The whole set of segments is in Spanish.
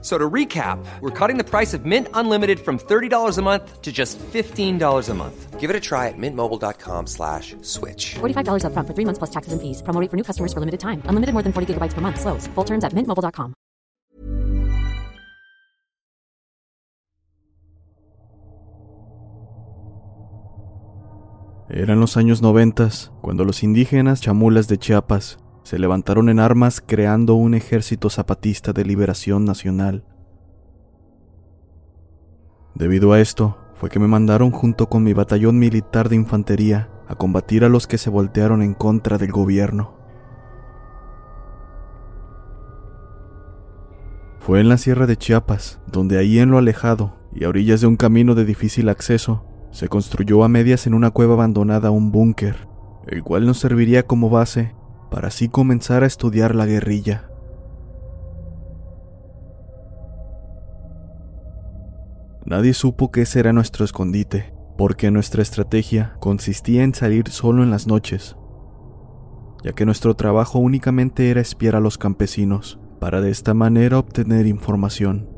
So to recap, we're cutting the price of Mint Unlimited from $30 a month to just $15 a month. Give it a try at mintmobile.com slash switch. $45 upfront for three months plus taxes and fees. Promo rate for new customers for limited time. Unlimited more than 40 gigabytes per month. Slows. Full terms at mintmobile.com. Eran los años noventas, cuando los indígenas chamulas de Chiapas se levantaron en armas creando un ejército zapatista de liberación nacional. Debido a esto, fue que me mandaron junto con mi batallón militar de infantería a combatir a los que se voltearon en contra del gobierno. Fue en la sierra de Chiapas, donde ahí en lo alejado y a orillas de un camino de difícil acceso, se construyó a medias en una cueva abandonada un búnker, el cual nos serviría como base para así comenzar a estudiar la guerrilla. Nadie supo que ese era nuestro escondite, porque nuestra estrategia consistía en salir solo en las noches, ya que nuestro trabajo únicamente era espiar a los campesinos, para de esta manera obtener información.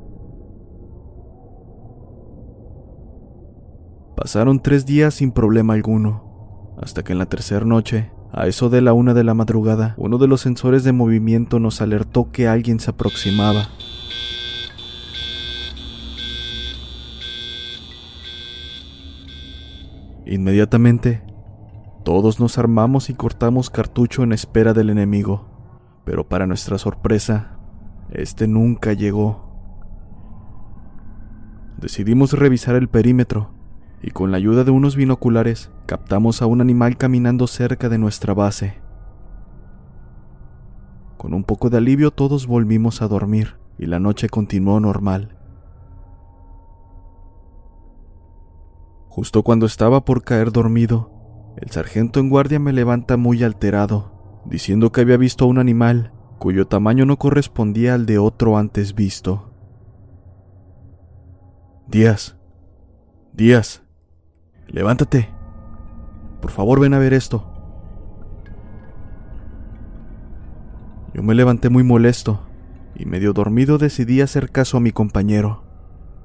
Pasaron tres días sin problema alguno, hasta que en la tercera noche, a eso de la una de la madrugada, uno de los sensores de movimiento nos alertó que alguien se aproximaba. Inmediatamente, todos nos armamos y cortamos cartucho en espera del enemigo, pero para nuestra sorpresa, este nunca llegó. Decidimos revisar el perímetro y con la ayuda de unos binoculares captamos a un animal caminando cerca de nuestra base. Con un poco de alivio todos volvimos a dormir y la noche continuó normal. Justo cuando estaba por caer dormido, el sargento en guardia me levanta muy alterado, diciendo que había visto a un animal cuyo tamaño no correspondía al de otro antes visto. Díaz, Díaz, levántate. Por favor, ven a ver esto. Yo me levanté muy molesto y medio dormido decidí hacer caso a mi compañero,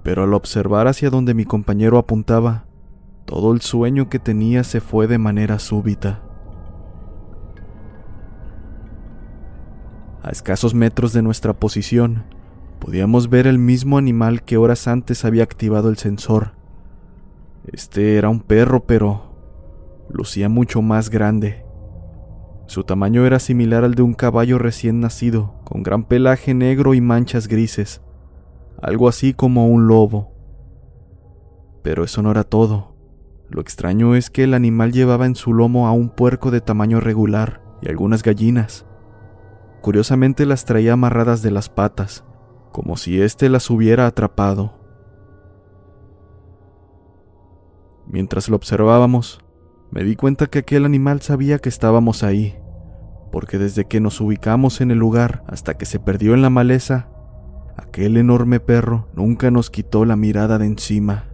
pero al observar hacia donde mi compañero apuntaba, todo el sueño que tenía se fue de manera súbita. A escasos metros de nuestra posición, podíamos ver el mismo animal que horas antes había activado el sensor. Este era un perro, pero lucía mucho más grande. Su tamaño era similar al de un caballo recién nacido, con gran pelaje negro y manchas grises, algo así como un lobo. Pero eso no era todo. Lo extraño es que el animal llevaba en su lomo a un puerco de tamaño regular y algunas gallinas. Curiosamente las traía amarradas de las patas, como si éste las hubiera atrapado. Mientras lo observábamos, me di cuenta que aquel animal sabía que estábamos ahí, porque desde que nos ubicamos en el lugar hasta que se perdió en la maleza, aquel enorme perro nunca nos quitó la mirada de encima.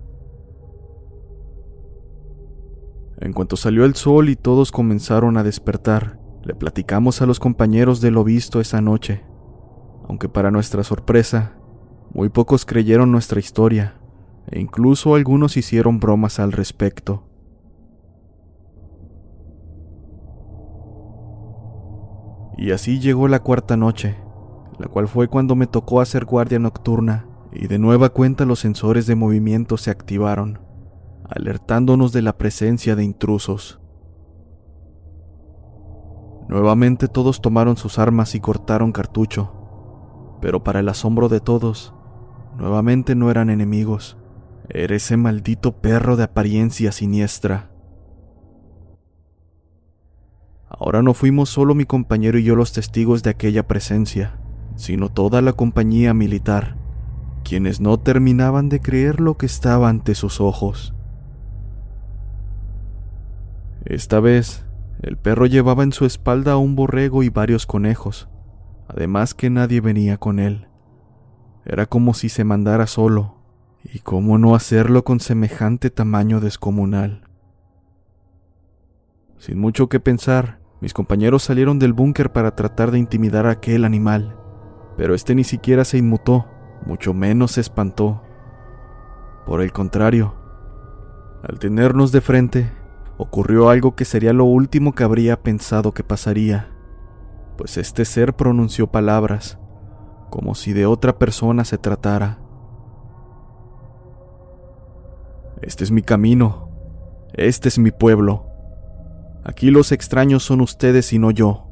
En cuanto salió el sol y todos comenzaron a despertar, le platicamos a los compañeros de lo visto esa noche, aunque para nuestra sorpresa, muy pocos creyeron nuestra historia, e incluso algunos hicieron bromas al respecto. Y así llegó la cuarta noche, la cual fue cuando me tocó hacer guardia nocturna, y de nueva cuenta los sensores de movimiento se activaron, alertándonos de la presencia de intrusos. Nuevamente todos tomaron sus armas y cortaron cartucho, pero para el asombro de todos, nuevamente no eran enemigos, era ese maldito perro de apariencia siniestra. Ahora no fuimos solo mi compañero y yo los testigos de aquella presencia, sino toda la compañía militar, quienes no terminaban de creer lo que estaba ante sus ojos. Esta vez, el perro llevaba en su espalda un borrego y varios conejos, además que nadie venía con él. Era como si se mandara solo, y cómo no hacerlo con semejante tamaño descomunal. Sin mucho que pensar, mis compañeros salieron del búnker para tratar de intimidar a aquel animal, pero este ni siquiera se inmutó, mucho menos se espantó. Por el contrario, al tenernos de frente, ocurrió algo que sería lo último que habría pensado que pasaría, pues este ser pronunció palabras, como si de otra persona se tratara. Este es mi camino, este es mi pueblo. Aquí los extraños son ustedes y no yo.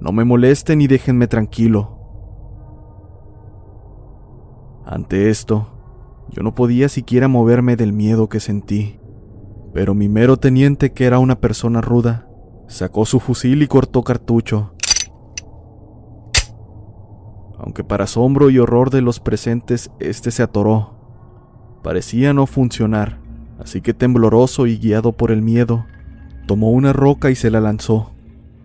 No me molesten y déjenme tranquilo. Ante esto, yo no podía siquiera moverme del miedo que sentí, pero mi mero teniente, que era una persona ruda, sacó su fusil y cortó cartucho. Aunque para asombro y horror de los presentes, este se atoró. Parecía no funcionar, así que tembloroso y guiado por el miedo, tomó una roca y se la lanzó,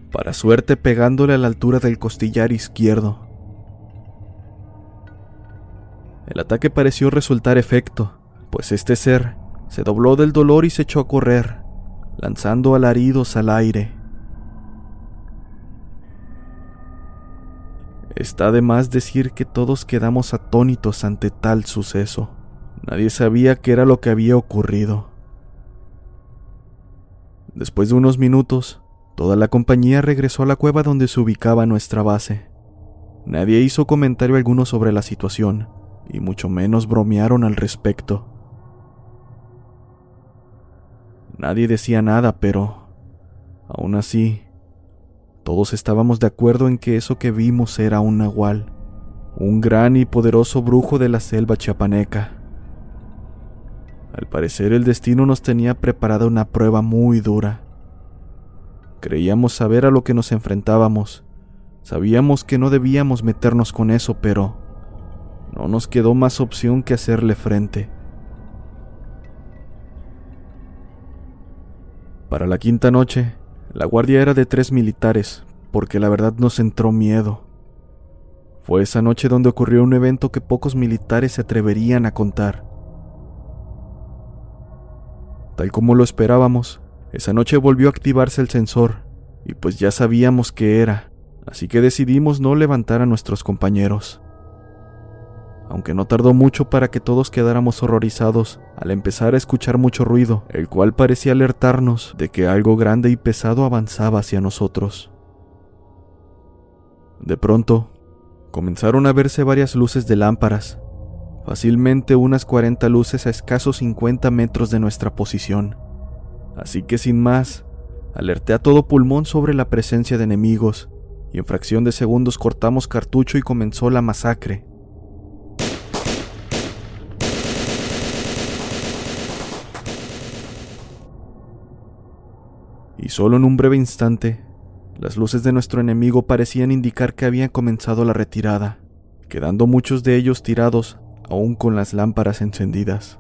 para suerte pegándole a la altura del costillar izquierdo. El ataque pareció resultar efecto, pues este ser se dobló del dolor y se echó a correr, lanzando alaridos al aire. Está de más decir que todos quedamos atónitos ante tal suceso. Nadie sabía qué era lo que había ocurrido. Después de unos minutos, toda la compañía regresó a la cueva donde se ubicaba nuestra base. Nadie hizo comentario alguno sobre la situación, y mucho menos bromearon al respecto. Nadie decía nada, pero aún así, todos estábamos de acuerdo en que eso que vimos era un nahual, un gran y poderoso brujo de la selva chiapaneca. Al parecer el destino nos tenía preparada una prueba muy dura. Creíamos saber a lo que nos enfrentábamos. Sabíamos que no debíamos meternos con eso, pero no nos quedó más opción que hacerle frente. Para la quinta noche, la guardia era de tres militares, porque la verdad nos entró miedo. Fue esa noche donde ocurrió un evento que pocos militares se atreverían a contar. Tal como lo esperábamos, esa noche volvió a activarse el sensor, y pues ya sabíamos qué era, así que decidimos no levantar a nuestros compañeros aunque no tardó mucho para que todos quedáramos horrorizados al empezar a escuchar mucho ruido, el cual parecía alertarnos de que algo grande y pesado avanzaba hacia nosotros. De pronto, comenzaron a verse varias luces de lámparas, fácilmente unas 40 luces a escasos 50 metros de nuestra posición. Así que sin más, alerté a todo pulmón sobre la presencia de enemigos, y en fracción de segundos cortamos cartucho y comenzó la masacre. y solo en un breve instante, las luces de nuestro enemigo parecían indicar que habían comenzado la retirada, quedando muchos de ellos tirados aún con las lámparas encendidas.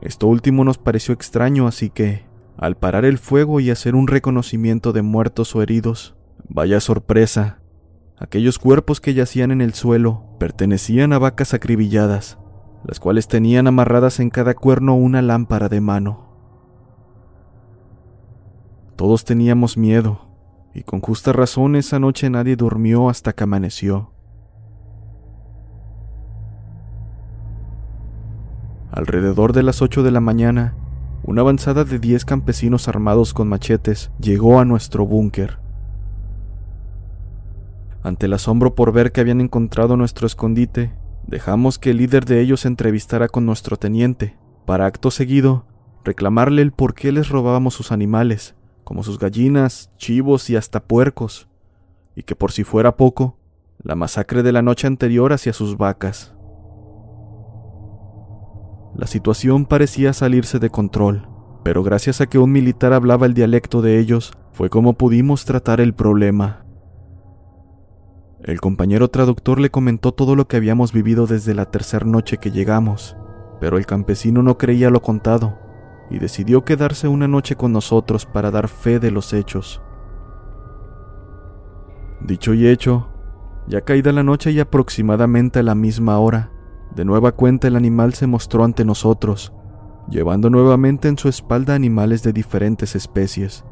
Esto último nos pareció extraño, así que, al parar el fuego y hacer un reconocimiento de muertos o heridos, vaya sorpresa, aquellos cuerpos que yacían en el suelo pertenecían a vacas acribilladas, las cuales tenían amarradas en cada cuerno una lámpara de mano. Todos teníamos miedo, y con justa razón esa noche nadie durmió hasta que amaneció. Alrededor de las 8 de la mañana, una avanzada de 10 campesinos armados con machetes llegó a nuestro búnker. Ante el asombro por ver que habían encontrado nuestro escondite, dejamos que el líder de ellos entrevistara con nuestro teniente, para acto seguido reclamarle el por qué les robábamos sus animales como sus gallinas, chivos y hasta puercos, y que por si fuera poco, la masacre de la noche anterior hacia sus vacas. La situación parecía salirse de control, pero gracias a que un militar hablaba el dialecto de ellos, fue como pudimos tratar el problema. El compañero traductor le comentó todo lo que habíamos vivido desde la tercera noche que llegamos, pero el campesino no creía lo contado y decidió quedarse una noche con nosotros para dar fe de los hechos. Dicho y hecho, ya caída la noche y aproximadamente a la misma hora, de nueva cuenta el animal se mostró ante nosotros, llevando nuevamente en su espalda animales de diferentes especies.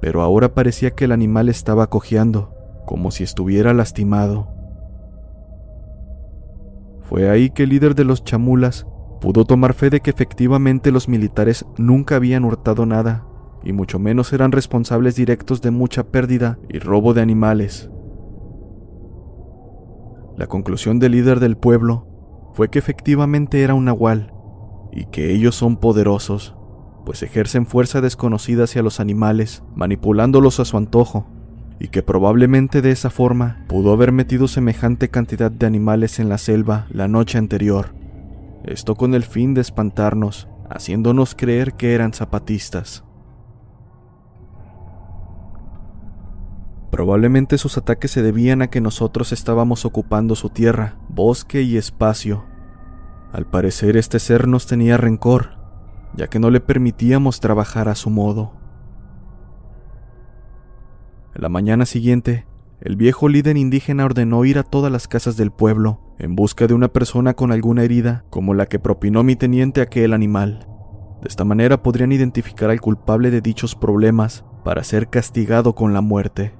Pero ahora parecía que el animal estaba cojeando, como si estuviera lastimado. Fue ahí que el líder de los chamulas pudo tomar fe de que efectivamente los militares nunca habían hurtado nada, y mucho menos eran responsables directos de mucha pérdida y robo de animales. La conclusión del líder del pueblo fue que efectivamente era un nahual, y que ellos son poderosos, pues ejercen fuerza desconocida hacia los animales, manipulándolos a su antojo, y que probablemente de esa forma pudo haber metido semejante cantidad de animales en la selva la noche anterior. Esto con el fin de espantarnos, haciéndonos creer que eran zapatistas. Probablemente sus ataques se debían a que nosotros estábamos ocupando su tierra, bosque y espacio. Al parecer este ser nos tenía rencor, ya que no le permitíamos trabajar a su modo. La mañana siguiente, el viejo líder indígena ordenó ir a todas las casas del pueblo en busca de una persona con alguna herida como la que propinó mi teniente a aquel animal. De esta manera podrían identificar al culpable de dichos problemas para ser castigado con la muerte.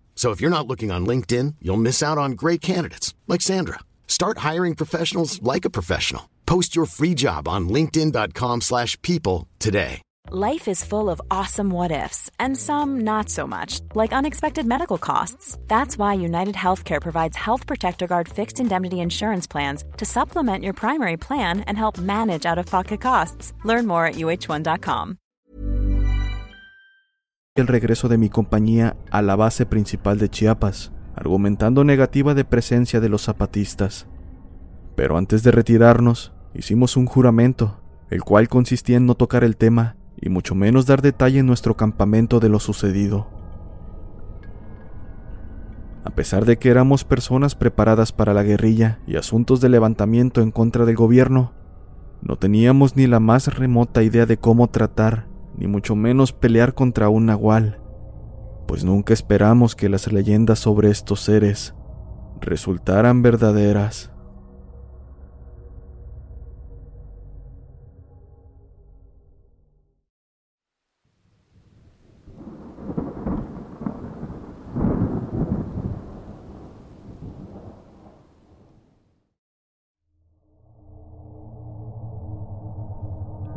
So if you're not looking on LinkedIn, you'll miss out on great candidates like Sandra. Start hiring professionals like a professional. Post your free job on linkedin.com/people today. Life is full of awesome what ifs, and some not so much, like unexpected medical costs. That's why United Healthcare provides Health Protector Guard fixed indemnity insurance plans to supplement your primary plan and help manage out of pocket costs. Learn more at uh1.com. el regreso de mi compañía a la base principal de Chiapas, argumentando negativa de presencia de los zapatistas. Pero antes de retirarnos, hicimos un juramento, el cual consistía en no tocar el tema y mucho menos dar detalle en nuestro campamento de lo sucedido. A pesar de que éramos personas preparadas para la guerrilla y asuntos de levantamiento en contra del gobierno, no teníamos ni la más remota idea de cómo tratar, ni mucho menos pelear contra un nahual, pues nunca esperamos que las leyendas sobre estos seres resultaran verdaderas.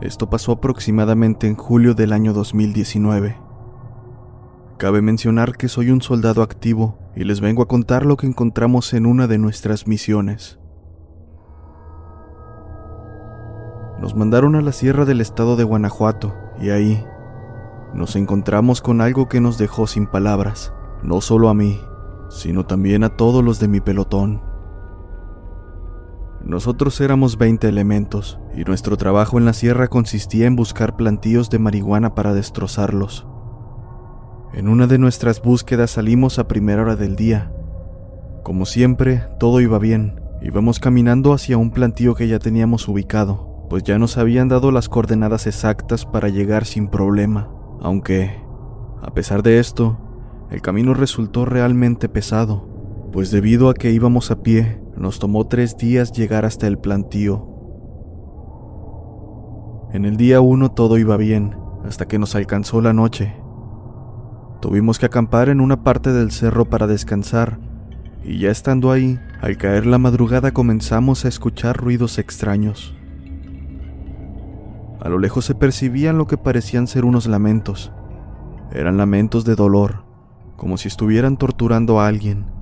Esto pasó aproximadamente en julio del año 2019. Cabe mencionar que soy un soldado activo y les vengo a contar lo que encontramos en una de nuestras misiones. Nos mandaron a la sierra del estado de Guanajuato y ahí nos encontramos con algo que nos dejó sin palabras, no solo a mí, sino también a todos los de mi pelotón. Nosotros éramos 20 elementos, y nuestro trabajo en la sierra consistía en buscar plantíos de marihuana para destrozarlos. En una de nuestras búsquedas salimos a primera hora del día. Como siempre, todo iba bien. Íbamos caminando hacia un plantío que ya teníamos ubicado, pues ya nos habían dado las coordenadas exactas para llegar sin problema, aunque, a pesar de esto, el camino resultó realmente pesado, pues debido a que íbamos a pie, nos tomó tres días llegar hasta el plantío. En el día uno todo iba bien, hasta que nos alcanzó la noche. Tuvimos que acampar en una parte del cerro para descansar, y ya estando ahí, al caer la madrugada comenzamos a escuchar ruidos extraños. A lo lejos se percibían lo que parecían ser unos lamentos. Eran lamentos de dolor, como si estuvieran torturando a alguien.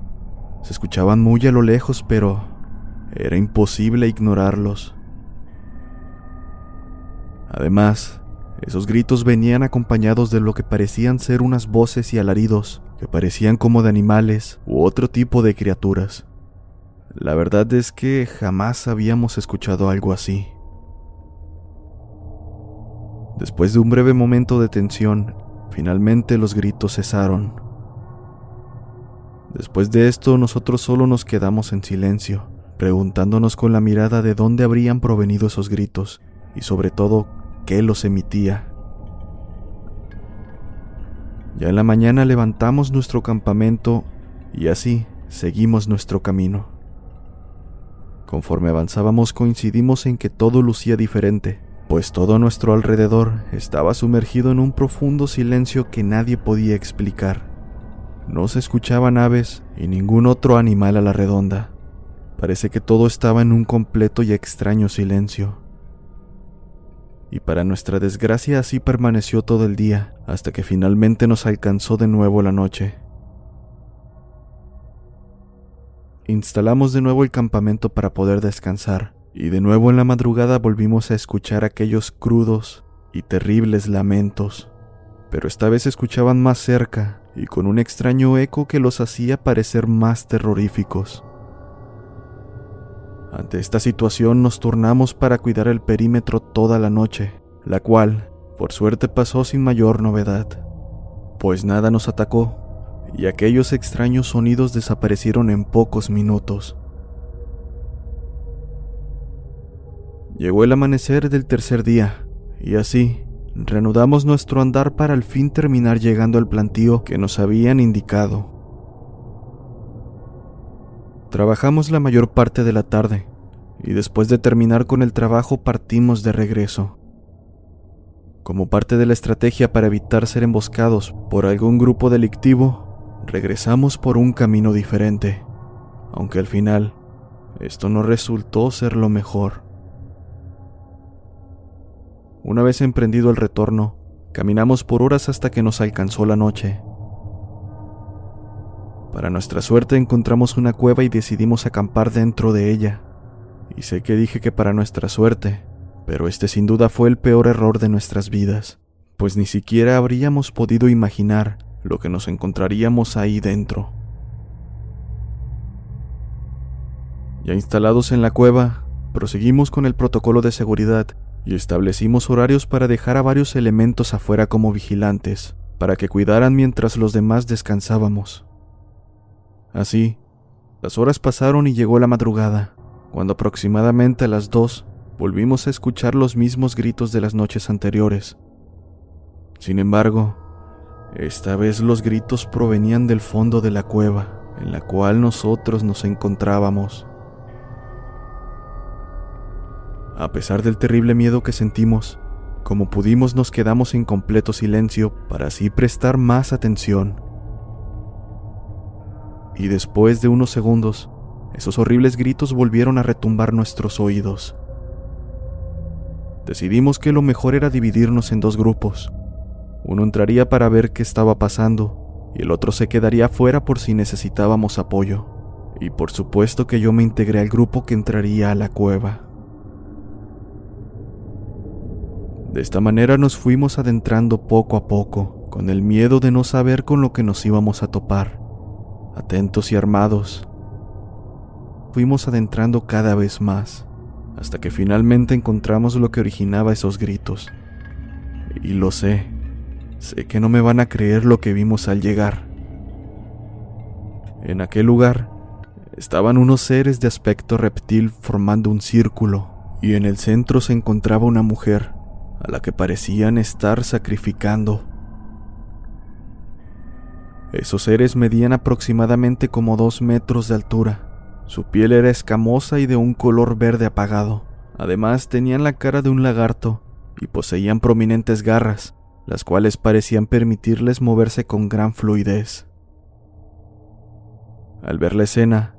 Se escuchaban muy a lo lejos, pero era imposible ignorarlos. Además, esos gritos venían acompañados de lo que parecían ser unas voces y alaridos que parecían como de animales u otro tipo de criaturas. La verdad es que jamás habíamos escuchado algo así. Después de un breve momento de tensión, finalmente los gritos cesaron. Después de esto nosotros solo nos quedamos en silencio, preguntándonos con la mirada de dónde habrían provenido esos gritos y sobre todo qué los emitía. Ya en la mañana levantamos nuestro campamento y así seguimos nuestro camino. Conforme avanzábamos coincidimos en que todo lucía diferente, pues todo nuestro alrededor estaba sumergido en un profundo silencio que nadie podía explicar. No se escuchaban aves y ningún otro animal a la redonda. Parece que todo estaba en un completo y extraño silencio. Y para nuestra desgracia así permaneció todo el día, hasta que finalmente nos alcanzó de nuevo la noche. Instalamos de nuevo el campamento para poder descansar, y de nuevo en la madrugada volvimos a escuchar aquellos crudos y terribles lamentos, pero esta vez escuchaban más cerca y con un extraño eco que los hacía parecer más terroríficos. Ante esta situación nos turnamos para cuidar el perímetro toda la noche, la cual, por suerte, pasó sin mayor novedad, pues nada nos atacó y aquellos extraños sonidos desaparecieron en pocos minutos. Llegó el amanecer del tercer día, y así reanudamos nuestro andar para al fin terminar llegando al plantío que nos habían indicado. Trabajamos la mayor parte de la tarde, y después de terminar con el trabajo partimos de regreso. Como parte de la estrategia para evitar ser emboscados por algún grupo delictivo, regresamos por un camino diferente, aunque al final esto no resultó ser lo mejor. Una vez emprendido el retorno, caminamos por horas hasta que nos alcanzó la noche. Para nuestra suerte encontramos una cueva y decidimos acampar dentro de ella. Y sé que dije que para nuestra suerte, pero este sin duda fue el peor error de nuestras vidas, pues ni siquiera habríamos podido imaginar lo que nos encontraríamos ahí dentro. Ya instalados en la cueva, proseguimos con el protocolo de seguridad y establecimos horarios para dejar a varios elementos afuera como vigilantes, para que cuidaran mientras los demás descansábamos. Así, las horas pasaron y llegó la madrugada, cuando aproximadamente a las dos volvimos a escuchar los mismos gritos de las noches anteriores. Sin embargo, esta vez los gritos provenían del fondo de la cueva en la cual nosotros nos encontrábamos. A pesar del terrible miedo que sentimos, como pudimos nos quedamos en completo silencio para así prestar más atención. Y después de unos segundos, esos horribles gritos volvieron a retumbar nuestros oídos. Decidimos que lo mejor era dividirnos en dos grupos. Uno entraría para ver qué estaba pasando y el otro se quedaría fuera por si necesitábamos apoyo. Y por supuesto que yo me integré al grupo que entraría a la cueva. De esta manera nos fuimos adentrando poco a poco, con el miedo de no saber con lo que nos íbamos a topar. Atentos y armados, fuimos adentrando cada vez más, hasta que finalmente encontramos lo que originaba esos gritos. Y lo sé, sé que no me van a creer lo que vimos al llegar. En aquel lugar estaban unos seres de aspecto reptil formando un círculo, y en el centro se encontraba una mujer, a la que parecían estar sacrificando. Esos seres medían aproximadamente como dos metros de altura. Su piel era escamosa y de un color verde apagado. Además tenían la cara de un lagarto y poseían prominentes garras, las cuales parecían permitirles moverse con gran fluidez. Al ver la escena,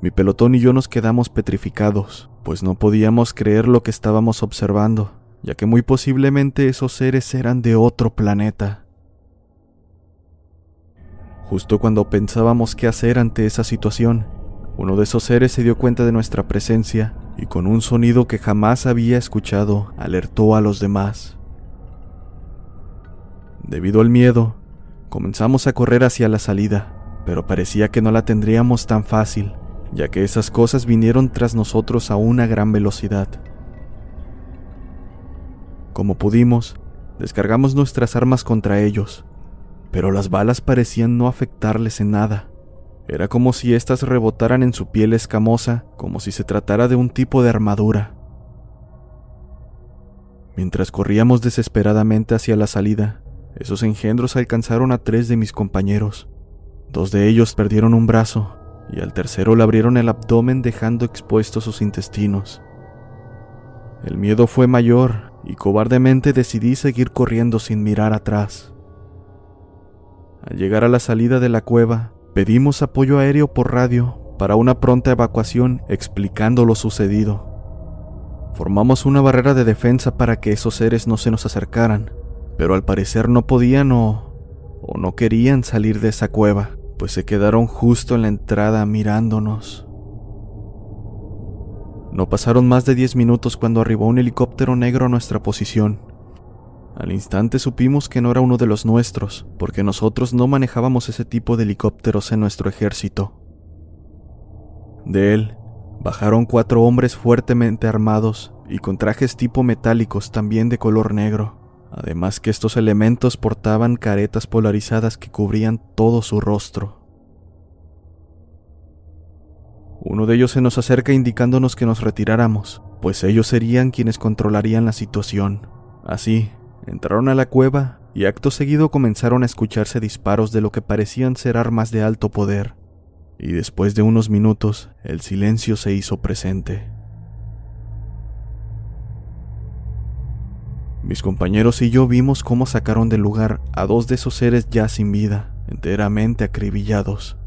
mi pelotón y yo nos quedamos petrificados, pues no podíamos creer lo que estábamos observando ya que muy posiblemente esos seres eran de otro planeta. Justo cuando pensábamos qué hacer ante esa situación, uno de esos seres se dio cuenta de nuestra presencia y con un sonido que jamás había escuchado alertó a los demás. Debido al miedo, Comenzamos a correr hacia la salida, pero parecía que no la tendríamos tan fácil, ya que esas cosas vinieron tras nosotros a una gran velocidad. Como pudimos, descargamos nuestras armas contra ellos, pero las balas parecían no afectarles en nada. Era como si éstas rebotaran en su piel escamosa, como si se tratara de un tipo de armadura. Mientras corríamos desesperadamente hacia la salida, esos engendros alcanzaron a tres de mis compañeros. Dos de ellos perdieron un brazo y al tercero le abrieron el abdomen dejando expuestos sus intestinos. El miedo fue mayor y cobardemente decidí seguir corriendo sin mirar atrás. Al llegar a la salida de la cueva, pedimos apoyo aéreo por radio para una pronta evacuación explicando lo sucedido. Formamos una barrera de defensa para que esos seres no se nos acercaran, pero al parecer no podían o, o no querían salir de esa cueva, pues se quedaron justo en la entrada mirándonos. No pasaron más de diez minutos cuando arribó un helicóptero negro a nuestra posición. Al instante supimos que no era uno de los nuestros, porque nosotros no manejábamos ese tipo de helicópteros en nuestro ejército. De él bajaron cuatro hombres fuertemente armados y con trajes tipo metálicos también de color negro, además que estos elementos portaban caretas polarizadas que cubrían todo su rostro. Uno de ellos se nos acerca indicándonos que nos retiráramos, pues ellos serían quienes controlarían la situación. Así, entraron a la cueva y acto seguido comenzaron a escucharse disparos de lo que parecían ser armas de alto poder. Y después de unos minutos, el silencio se hizo presente. Mis compañeros y yo vimos cómo sacaron del lugar a dos de esos seres ya sin vida, enteramente acribillados.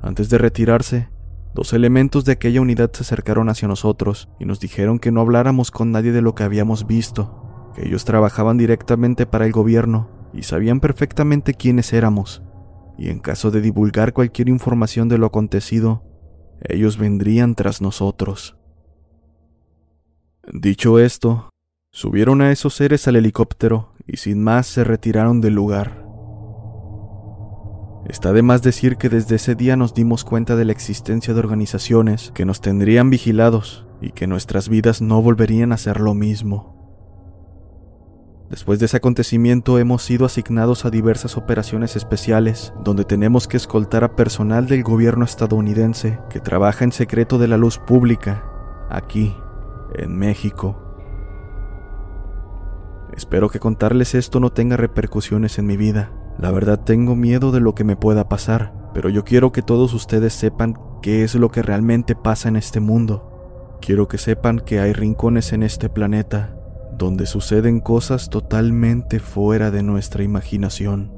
Antes de retirarse, dos elementos de aquella unidad se acercaron hacia nosotros y nos dijeron que no habláramos con nadie de lo que habíamos visto, que ellos trabajaban directamente para el gobierno y sabían perfectamente quiénes éramos, y en caso de divulgar cualquier información de lo acontecido, ellos vendrían tras nosotros. Dicho esto, subieron a esos seres al helicóptero y sin más se retiraron del lugar. Está de más decir que desde ese día nos dimos cuenta de la existencia de organizaciones que nos tendrían vigilados y que nuestras vidas no volverían a ser lo mismo. Después de ese acontecimiento hemos sido asignados a diversas operaciones especiales donde tenemos que escoltar a personal del gobierno estadounidense que trabaja en secreto de la luz pública, aquí, en México. Espero que contarles esto no tenga repercusiones en mi vida, la verdad tengo miedo de lo que me pueda pasar, pero yo quiero que todos ustedes sepan qué es lo que realmente pasa en este mundo. Quiero que sepan que hay rincones en este planeta donde suceden cosas totalmente fuera de nuestra imaginación.